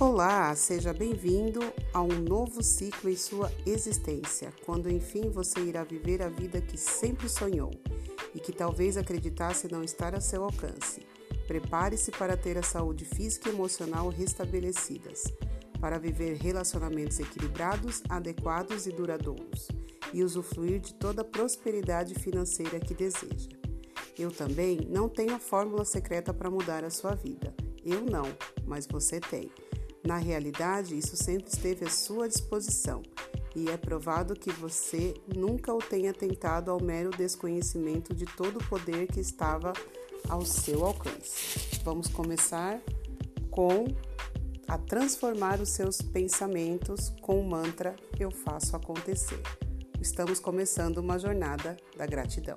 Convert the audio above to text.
Olá, seja bem-vindo a um novo ciclo em sua existência, quando enfim você irá viver a vida que sempre sonhou e que talvez acreditasse não estar a seu alcance. Prepare-se para ter a saúde física e emocional restabelecidas, para viver relacionamentos equilibrados, adequados e duradouros e usufruir de toda a prosperidade financeira que deseja. Eu também não tenho a fórmula secreta para mudar a sua vida. Eu não, mas você tem. Na realidade, isso sempre esteve à sua disposição e é provado que você nunca o tenha tentado ao mero desconhecimento de todo o poder que estava ao seu alcance. Vamos começar com a transformar os seus pensamentos com o mantra Eu faço acontecer. Estamos começando uma jornada da gratidão.